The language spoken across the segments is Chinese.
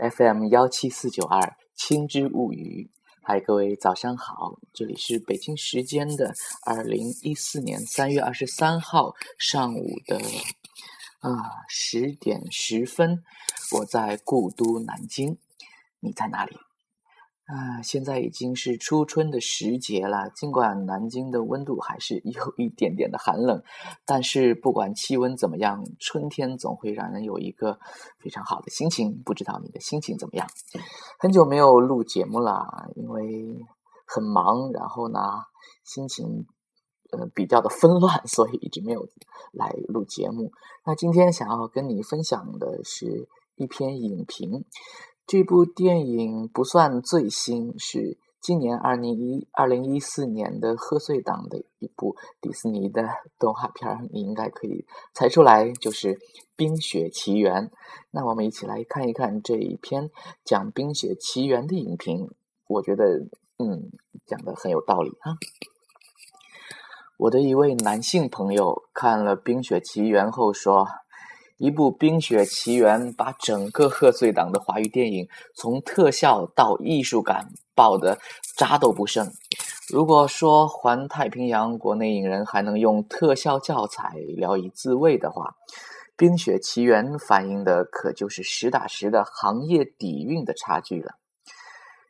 FM 幺七四九二《青之物语》。嗨，各位早上好，这里是北京时间的二零一四年三月二十三号上午的啊十点十分，我在故都南京，你在哪里？啊，现在已经是初春的时节了。尽管南京的温度还是 有一点点的寒冷，但是不管气温怎么样，春天总会让人有一个非常好的心情。不知道你的心情怎么样？很久没有录节目了，因为很忙，然后呢，心情呃比较的纷乱，所以一直没有来录节目。那今天想要跟你分享的是一篇影评。这部电影不算最新，是今年二零一二零一四年的贺岁档的一部迪士尼的动画片，你应该可以猜出来，就是《冰雪奇缘》。那我们一起来看一看这一篇讲《冰雪奇缘》的影评，我觉得，嗯，讲的很有道理啊。我的一位男性朋友看了《冰雪奇缘》后说。一部《冰雪奇缘》把整个贺岁档的华语电影从特效到艺术感爆得渣都不剩。如果说《环太平洋》国内影人还能用特效教材聊以自慰的话，《冰雪奇缘》反映的可就是实打实的行业底蕴的差距了。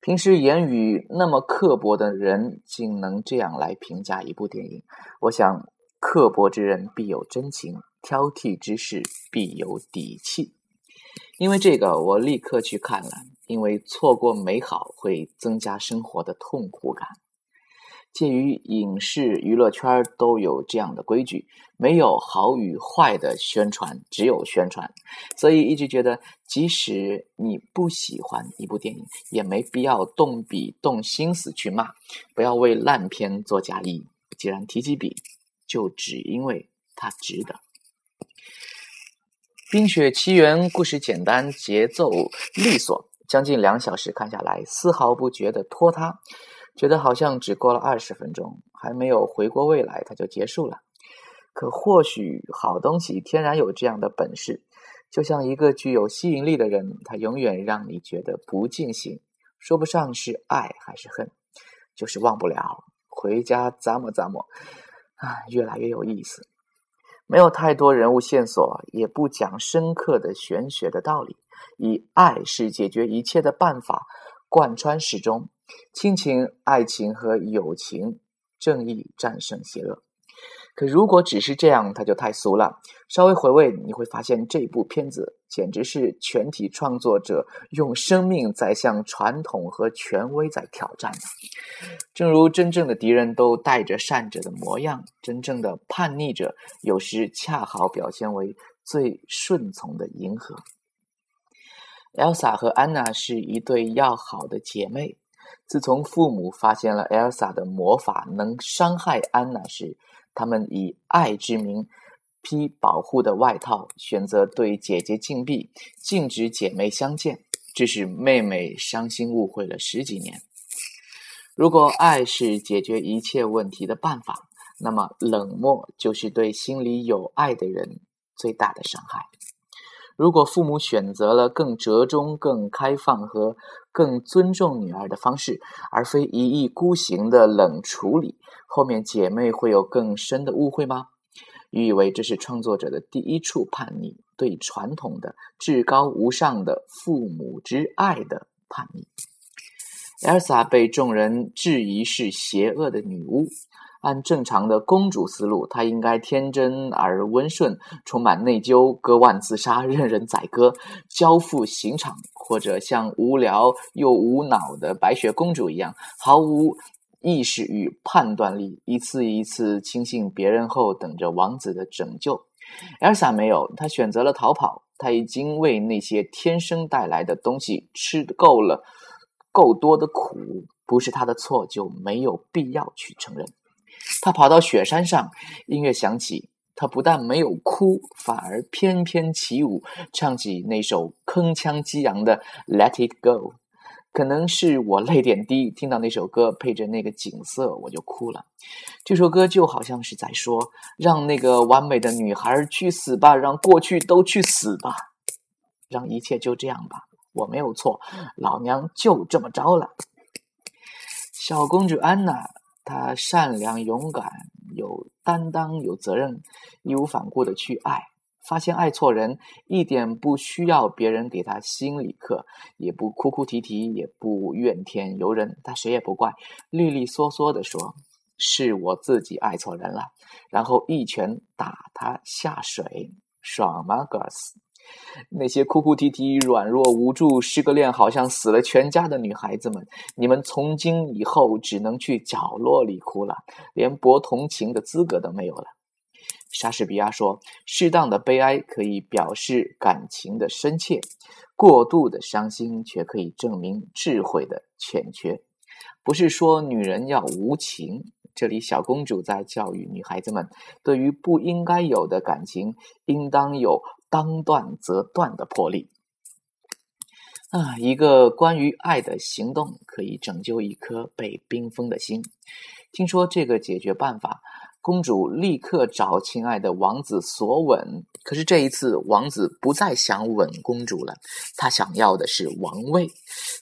平时言语那么刻薄的人，竟能这样来评价一部电影，我想刻薄之人必有真情。挑剔之事必有底气，因为这个我立刻去看了。因为错过美好会增加生活的痛苦感。鉴于影视娱乐圈都有这样的规矩，没有好与坏的宣传，只有宣传。所以一直觉得，即使你不喜欢一部电影，也没必要动笔动心思去骂，不要为烂片做嫁衣。既然提起笔，就只因为它值得。《冰雪奇缘》故事简单，节奏利索，将近两小时看下来，丝毫不觉得拖沓，觉得好像只过了二十分钟，还没有回过味来，它就结束了。可或许好东西天然有这样的本事，就像一个具有吸引力的人，他永远让你觉得不尽兴，说不上是爱还是恨，就是忘不了。回家咂摸咂摸，啊，越来越有意思。没有太多人物线索，也不讲深刻的玄学的道理，以爱是解决一切的办法贯穿始终，亲情、爱情和友情，正义战胜邪恶。可如果只是这样，它就太俗了。稍微回味，你会发现这部片子简直是全体创作者用生命在向传统和权威在挑战。正如真正的敌人都带着善者的模样，真正的叛逆者有时恰好表现为最顺从的迎合。Elsa 和安娜是一对要好的姐妹。自从父母发现了 Elsa 的魔法能伤害安娜时，他们以爱之名披保护的外套，选择对姐姐禁闭，禁止姐妹相见，致使妹妹伤心误会了十几年。如果爱是解决一切问题的办法，那么冷漠就是对心里有爱的人最大的伤害。如果父母选择了更折中、更开放和更尊重女儿的方式，而非一意孤行的冷处理，后面姐妹会有更深的误会吗？你以为这是创作者的第一处叛逆，对传统的至高无上的父母之爱的叛逆。Elsa 被众人质疑是邪恶的女巫。按正常的公主思路，她应该天真而温顺，充满内疚，割腕自杀，任人宰割，交付刑场，或者像无聊又无脑的白雪公主一样，毫无意识与判断力，一次一次轻信别人后，等着王子的拯救。Elsa 没有，她选择了逃跑。她已经为那些天生带来的东西吃够了够多的苦，不是她的错，就没有必要去承认。他跑到雪山上，音乐响起，他不但没有哭，反而翩翩起舞，唱起那首铿锵激昂的《Let It Go》。可能是我泪点低，听到那首歌配着那个景色，我就哭了。这首歌就好像是在说：“让那个完美的女孩去死吧，让过去都去死吧，让一切就这样吧，我没有错，老娘就这么着了。小公主安娜，她善良、勇敢、有担当、有责任，义无反顾的去爱。发现爱错人，一点不需要别人给他心理课，也不哭哭啼啼，也不怨天尤人，他谁也不怪，利利索索的说：“是我自己爱错人了。”然后一拳打他下水，爽吗，girls？那些哭哭啼啼、软弱无助、失个恋、好像死了全家的女孩子们，你们从今以后只能去角落里哭了，连博同情的资格都没有了。莎士比亚说：“适当的悲哀可以表示感情的深切，过度的伤心却可以证明智慧的欠缺。”不是说女人要无情，这里小公主在教育女孩子们，对于不应该有的感情，应当有当断则断的魄力。啊，一个关于爱的行动，可以拯救一颗被冰封的心。听说这个解决办法。公主立刻找亲爱的王子索吻，可是这一次王子不再想吻公主了，他想要的是王位。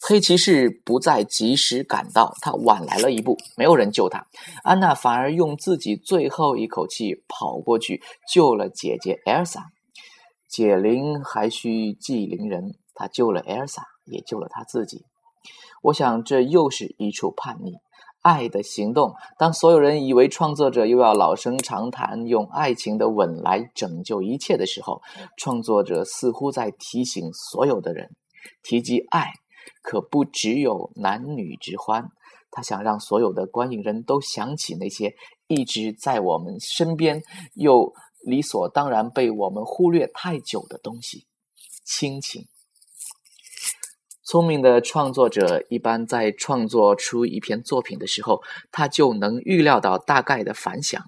黑骑士不再及时赶到，他晚来了一步，没有人救他。安娜反而用自己最后一口气跑过去救了姐姐艾尔莎。解铃还需系铃人，他救了艾尔莎，也救了他自己。我想这又是一处叛逆。爱的行动。当所有人以为创作者又要老生常谈，用爱情的吻来拯救一切的时候，创作者似乎在提醒所有的人：提及爱，可不只有男女之欢。他想让所有的观影人都想起那些一直在我们身边，又理所当然被我们忽略太久的东西——亲情。聪明的创作者一般在创作出一篇作品的时候，他就能预料到大概的反响，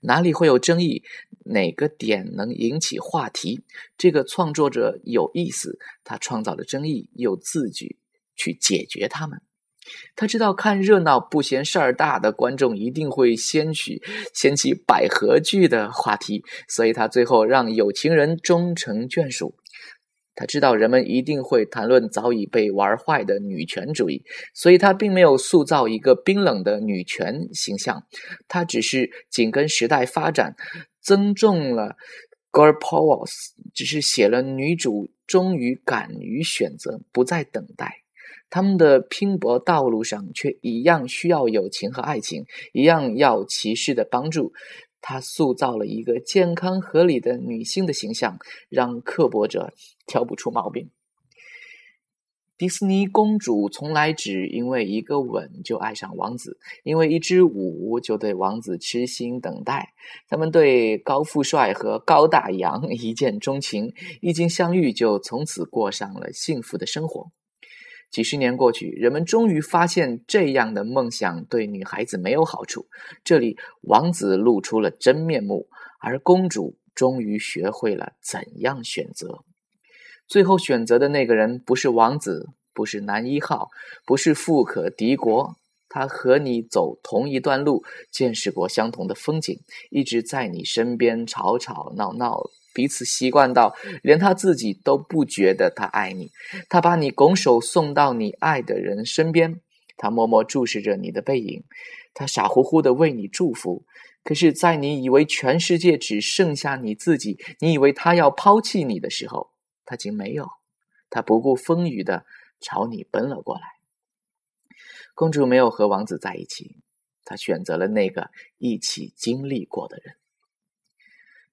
哪里会有争议，哪个点能引起话题。这个创作者有意思，他创造了争议，又自己去解决他们。他知道看热闹不嫌事儿大的观众一定会掀起掀起百合剧的话题，所以他最后让有情人终成眷属。他知道人们一定会谈论早已被玩坏的女权主义，所以他并没有塑造一个冰冷的女权形象，他只是紧跟时代发展，增重了 girl powers，只是写了女主终于敢于选择，不再等待，他们的拼搏道路上却一样需要友情和爱情，一样要骑士的帮助。他塑造了一个健康合理的女性的形象，让刻薄者挑不出毛病。迪士尼公主从来只因为一个吻就爱上王子，因为一支舞就对王子痴心等待。他们对高富帅和高大洋一见钟情，一经相遇就从此过上了幸福的生活。几十年过去，人们终于发现这样的梦想对女孩子没有好处。这里，王子露出了真面目，而公主终于学会了怎样选择。最后选择的那个人不是王子，不是男一号，不是富可敌国。他和你走同一段路，见识过相同的风景，一直在你身边吵吵闹闹。彼此习惯到连他自己都不觉得他爱你，他把你拱手送到你爱的人身边，他默默注视着你的背影，他傻乎乎的为你祝福。可是，在你以为全世界只剩下你自己，你以为他要抛弃你的时候，他竟没有，他不顾风雨的朝你奔了过来。公主没有和王子在一起，她选择了那个一起经历过的人。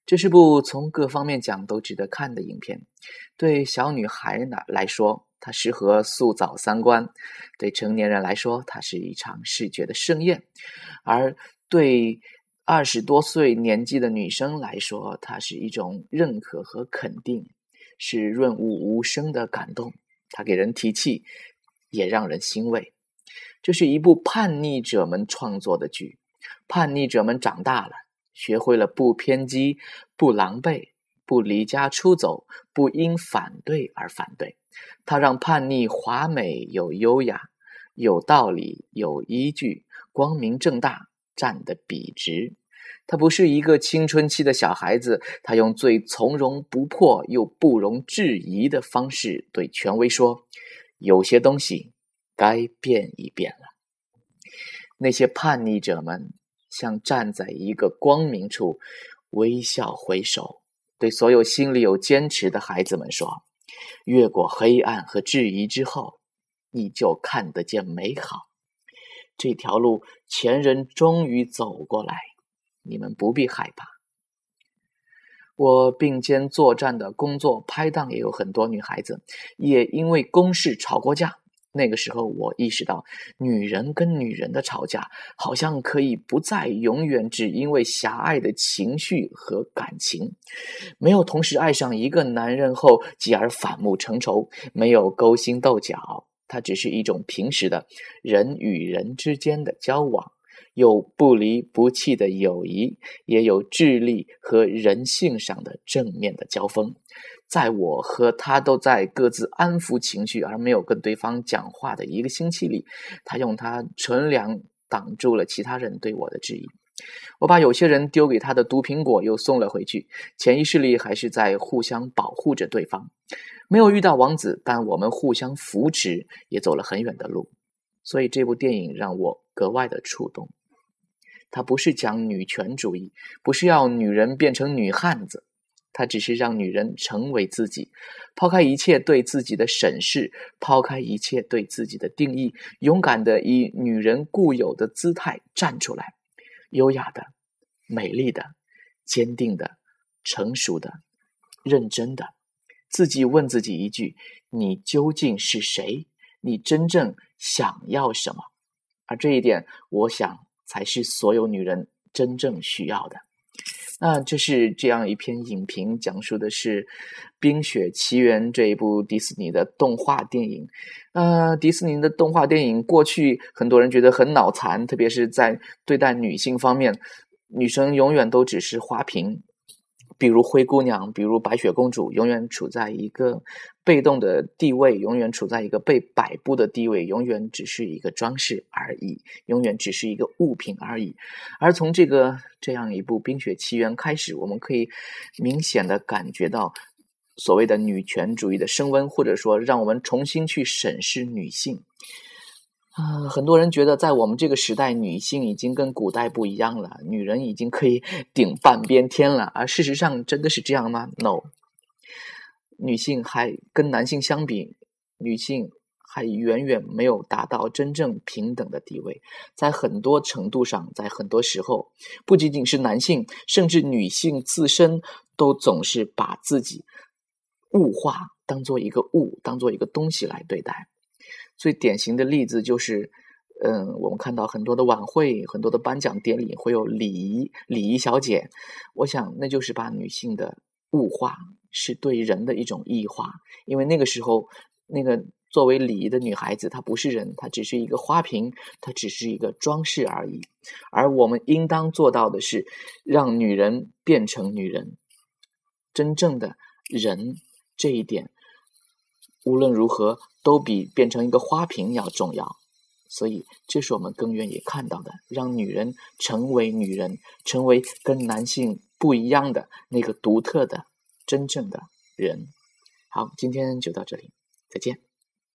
这是部从各方面讲都值得看的影片。对小女孩呢来说，它适合塑造三观；对成年人来说，它是一场视觉的盛宴；而对二十多岁年纪的女生来说，它是一种认可和肯定，是润物无声的感动。它给人提气，也让人欣慰。这是一部叛逆者们创作的剧，叛逆者们长大了。学会了不偏激、不狼狈、不离家出走、不因反对而反对。他让叛逆华美有优雅、有道理有依据、光明正大、站得笔直。他不是一个青春期的小孩子，他用最从容不迫又不容置疑的方式对权威说：“有些东西该变一变了。”那些叛逆者们像站在一个光明处，微笑回首，对所有心里有坚持的孩子们说：“越过黑暗和质疑之后，你就看得见美好。”这条路，前人终于走过来，你们不必害怕。我并肩作战的工作拍档也有很多女孩子，也因为公事吵过架。那个时候，我意识到，女人跟女人的吵架，好像可以不再永远只因为狭隘的情绪和感情，没有同时爱上一个男人后继而反目成仇，没有勾心斗角。它只是一种平时的人与人之间的交往，有不离不弃的友谊，也有智力和人性上的正面的交锋。在我和他都在各自安抚情绪而没有跟对方讲话的一个星期里，他用他纯良挡住了其他人对我的质疑。我把有些人丢给他的毒苹果又送了回去，潜意识里还是在互相保护着对方。没有遇到王子，但我们互相扶持，也走了很远的路。所以这部电影让我格外的触动。它不是讲女权主义，不是要女人变成女汉子，它只是让女人成为自己，抛开一切对自己的审视，抛开一切对自己的定义，勇敢的以女人固有的姿态站出来，优雅的、美丽的、坚定的、成熟的、认真的。自己问自己一句：你究竟是谁？你真正想要什么？而这一点，我想才是所有女人真正需要的。那这是这样一篇影评，讲述的是《冰雪奇缘》这一部迪士尼的动画电影。呃，迪士尼的动画电影过去很多人觉得很脑残，特别是在对待女性方面，女生永远都只是花瓶。比如灰姑娘，比如白雪公主，永远处在一个被动的地位，永远处在一个被摆布的地位，永远只是一个装饰而已，永远只是一个物品而已。而从这个这样一部《冰雪奇缘》开始，我们可以明显的感觉到所谓的女权主义的升温，或者说让我们重新去审视女性。啊，很多人觉得在我们这个时代，女性已经跟古代不一样了，女人已经可以顶半边天了。而事实上，真的是这样吗？No，女性还跟男性相比，女性还远远没有达到真正平等的地位。在很多程度上，在很多时候，不仅仅是男性，甚至女性自身都总是把自己物化，当做一个物，当做一个东西来对待。最典型的例子就是，嗯，我们看到很多的晚会、很多的颁奖典礼会有礼仪礼仪小姐，我想那就是把女性的物化，是对人的一种异化。因为那个时候，那个作为礼仪的女孩子，她不是人，她只是一个花瓶，她只是一个装饰而已。而我们应当做到的是，让女人变成女人，真正的人这一点。无论如何，都比变成一个花瓶要重要，所以这是我们更愿意看到的：让女人成为女人，成为跟男性不一样的那个独特的、真正的人。好，今天就到这里，再见。